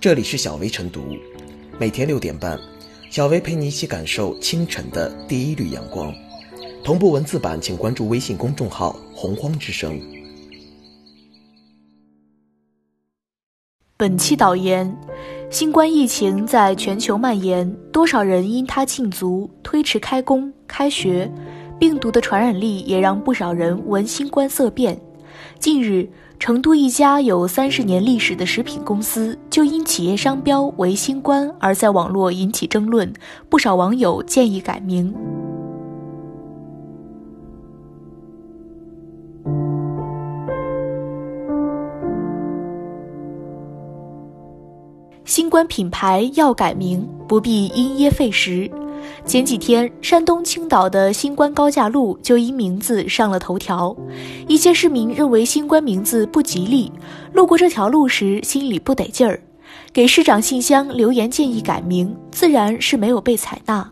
这里是小薇晨读，每天六点半，小薇陪你一起感受清晨的第一缕阳光。同步文字版，请关注微信公众号“洪荒之声”。本期导言：新冠疫情在全球蔓延，多少人因它禁足、推迟开工、开学，病毒的传染力也让不少人闻新冠色变。近日。成都一家有三十年历史的食品公司，就因企业商标为“新冠”而在网络引起争论，不少网友建议改名。新冠品牌要改名，不必因噎废食。前几天，山东青岛的新冠高架路就因名字上了头条。一些市民认为新冠名字不吉利，路过这条路时心里不得劲儿，给市长信箱留言建议改名，自然是没有被采纳。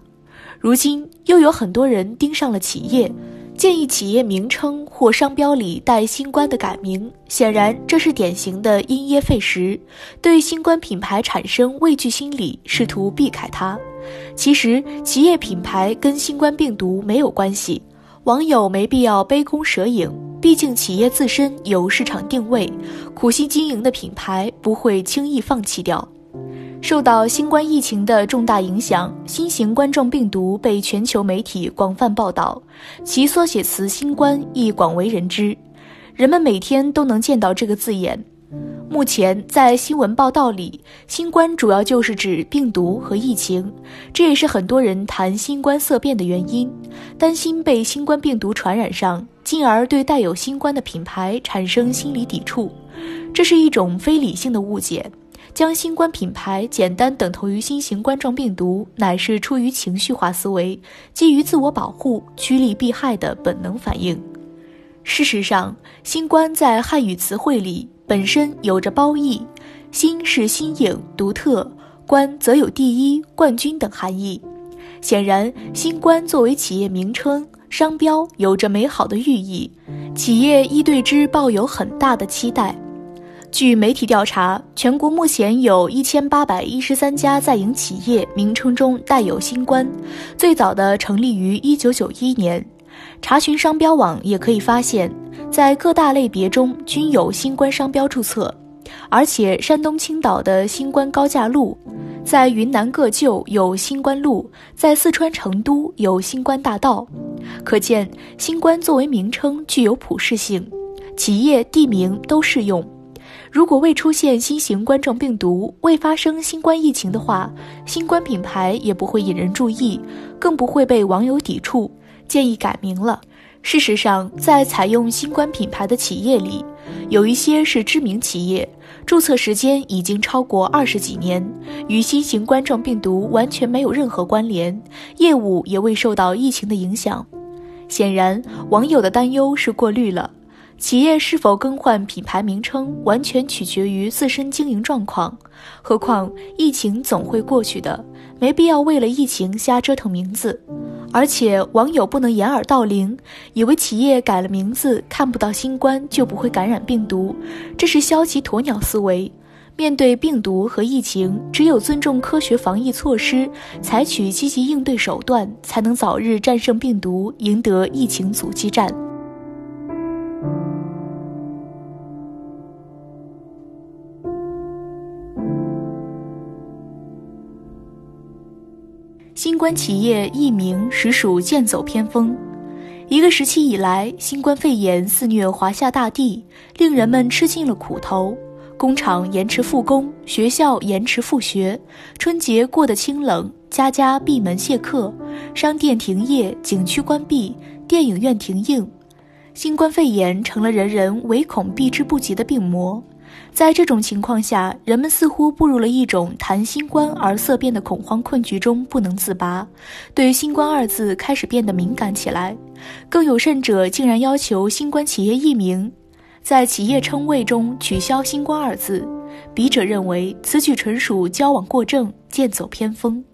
如今又有很多人盯上了企业。建议企业名称或商标里带“新冠”的改名，显然这是典型的因噎废食，对新冠品牌产生畏惧心理，试图避开它。其实，企业品牌跟新冠病毒没有关系，网友没必要杯弓蛇影。毕竟，企业自身有市场定位，苦心经营的品牌不会轻易放弃掉。受到新冠疫情的重大影响，新型冠状病毒被全球媒体广泛报道，其缩写词“新冠”亦广为人知，人们每天都能见到这个字眼。目前在新闻报道里，“新冠”主要就是指病毒和疫情，这也是很多人谈新冠色变的原因，担心被新冠病毒传染上，进而对带有“新冠”的品牌产生心理抵触，这是一种非理性的误解。将新冠品牌简单等同于新型冠状病毒，乃是出于情绪化思维，基于自我保护、趋利避害的本能反应。事实上，新冠在汉语词汇里本身有着褒义，新是新颖、独特，冠则有第一、冠军等含义。显然，新冠作为企业名称、商标，有着美好的寓意，企业亦对之抱有很大的期待。据媒体调查，全国目前有一千八百一十三家在营企业名称中带有“新冠”，最早的成立于一九九一年。查询商标网也可以发现，在各大类别中均有“新冠”商标注册。而且，山东青岛的新冠高架路，在云南个旧有新冠路，在四川成都有新冠大道，可见“新冠”作为名称具有普适性，企业地名都适用。如果未出现新型冠状病毒，未发生新冠疫情的话，新冠品牌也不会引人注意，更不会被网友抵触，建议改名了。事实上，在采用新冠品牌的企业里，有一些是知名企业，注册时间已经超过二十几年，与新型冠状病毒完全没有任何关联，业务也未受到疫情的影响。显然，网友的担忧是过虑了。企业是否更换品牌名称，完全取决于自身经营状况。何况疫情总会过去的，没必要为了疫情瞎折腾名字。而且网友不能掩耳盗铃，以为企业改了名字看不到新冠就不会感染病毒，这是消极鸵鸟思维。面对病毒和疫情，只有尊重科学防疫措施，采取积极应对手段，才能早日战胜病毒，赢得疫情阻击战。冠企业易名实属剑走偏锋。一个时期以来，新冠肺炎肆虐华夏大地，令人们吃尽了苦头。工厂延迟复工，学校延迟复学，春节过得清冷，家家闭门谢客，商店停业，景区关闭，电影院停映。新冠肺炎成了人人唯恐避之不及的病魔。在这种情况下，人们似乎步入了一种谈新冠而色变的恐慌困局中不能自拔，对“新冠”二字开始变得敏感起来。更有甚者，竟然要求新冠企业易名，在企业称谓中取消“新冠”二字。笔者认为，此举纯属交往过正，剑走偏锋。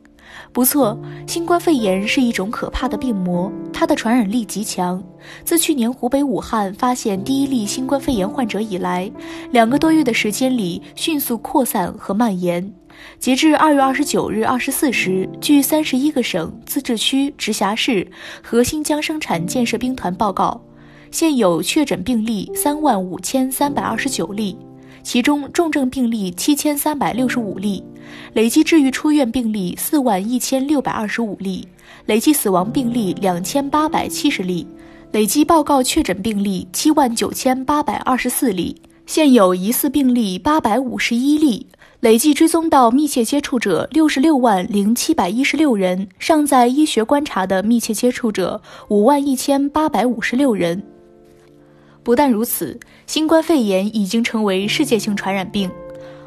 不错，新冠肺炎是一种可怕的病魔，它的传染力极强。自去年湖北武汉发现第一例新冠肺炎患者以来，两个多月的时间里迅速扩散和蔓延。截至二月二十九日二十四时，据三十一个省、自治区、直辖市和新疆生产建设兵团报告，现有确诊病例三万五千三百二十九例，其中重症病例七千三百六十五例。累计治愈出院病例四万一千六百二十五例，累计死亡病例两千八百七十例，累计报告确诊病例七万九千八百二十四例，现有疑似病例八百五十一例，累计追踪到密切接触者六十六万零七百一十六人，尚在医学观察的密切接触者五万一千八百五十六人。不但如此，新冠肺炎已经成为世界性传染病。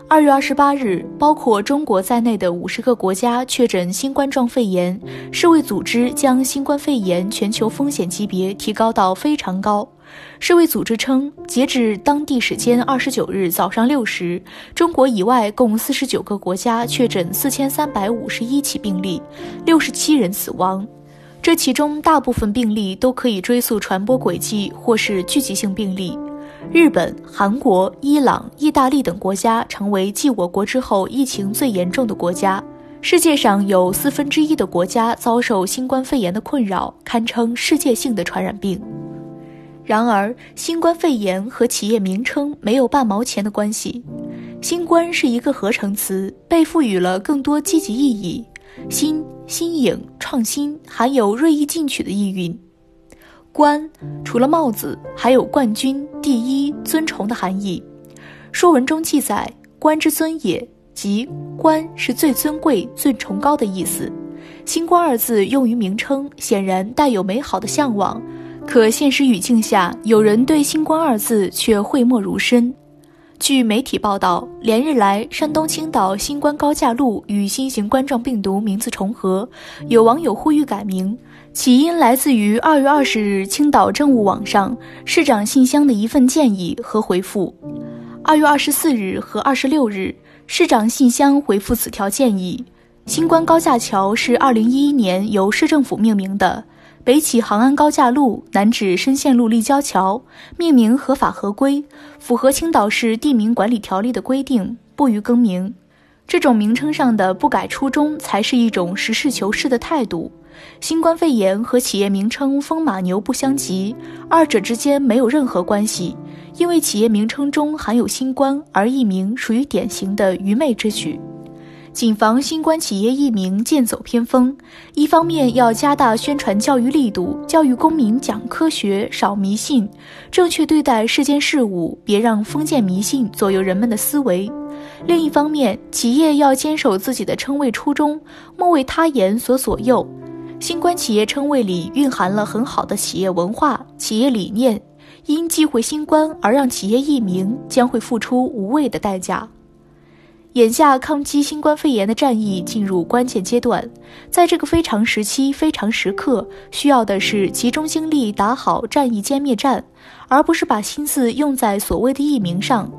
二月二十八日，包括中国在内的五十个国家确诊新冠状肺炎。世卫组织将新冠肺炎全球风险级别提高到非常高。世卫组织称，截至当地时间二十九日早上六时，中国以外共四十九个国家确诊四千三百五十一起病例，六十七人死亡。这其中大部分病例都可以追溯传播轨迹或是聚集性病例。日本、韩国、伊朗、意大利等国家成为继我国之后疫情最严重的国家。世界上有四分之一的国家遭受新冠肺炎的困扰，堪称世界性的传染病。然而，新冠肺炎和企业名称没有半毛钱的关系。新冠是一个合成词，被赋予了更多积极意义，新、新颖、创新，含有锐意进取的意蕴。冠除了帽子，还有冠军、第一、尊崇的含义。说文中记载“冠之尊也”，即冠是最尊贵、最崇高的意思。新冠二字用于名称，显然带有美好的向往。可现实语境下，有人对新冠二字却讳莫如深。据媒体报道，连日来，山东青岛新冠高架路与新型冠状病毒名字重合，有网友呼吁改名。起因来自于二月二十日青岛政务网上市长信箱的一份建议和回复。二月二十四日和二十六日，市长信箱回复此条建议。新冠高架桥是二零一一年由市政府命名的，北起杭安高架路，南至深线路立交桥，命名合法合规，符合青岛市地名管理条例的规定，不予更名。这种名称上的不改初衷，才是一种实事求是的态度。新冠肺炎和企业名称“风马牛”不相及，二者之间没有任何关系。因为企业名称中含有“新冠”而译名，属于典型的愚昧之举。谨防新冠企业译名剑走偏锋，一方面要加大宣传教育力度，教育公民讲科学、少迷信，正确对待世间事物，别让封建迷信左右人们的思维；另一方面，企业要坚守自己的称谓初衷，莫为他言所左右。新冠企业称谓里蕴含了很好的企业文化、企业理念，因忌讳新冠而让企业易名，将会付出无谓的代价。眼下抗击新冠肺炎的战役进入关键阶段，在这个非常时期、非常时刻，需要的是集中精力打好战役歼灭战，而不是把心思用在所谓的疫名上。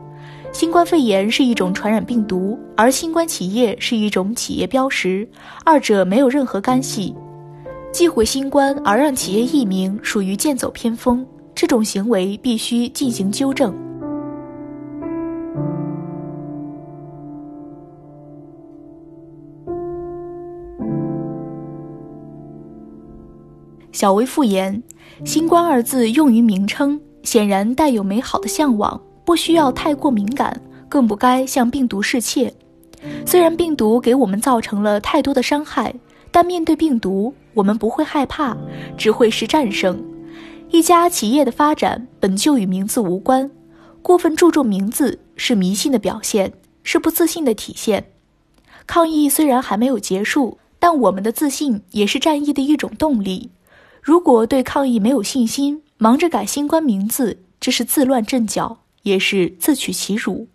新冠肺炎是一种传染病毒，而新冠企业是一种企业标识，二者没有任何干系。忌讳新冠而让企业易名，属于剑走偏锋。这种行为必须进行纠正。小微复言：“新冠二字用于名称，显然带有美好的向往，不需要太过敏感，更不该向病毒示怯。虽然病毒给我们造成了太多的伤害，但面对病毒。”我们不会害怕，只会是战胜。一家企业的发展本就与名字无关，过分注重名字是迷信的表现，是不自信的体现。抗疫虽然还没有结束，但我们的自信也是战役的一种动力。如果对抗疫没有信心，忙着改新冠名字，这是自乱阵脚，也是自取其辱。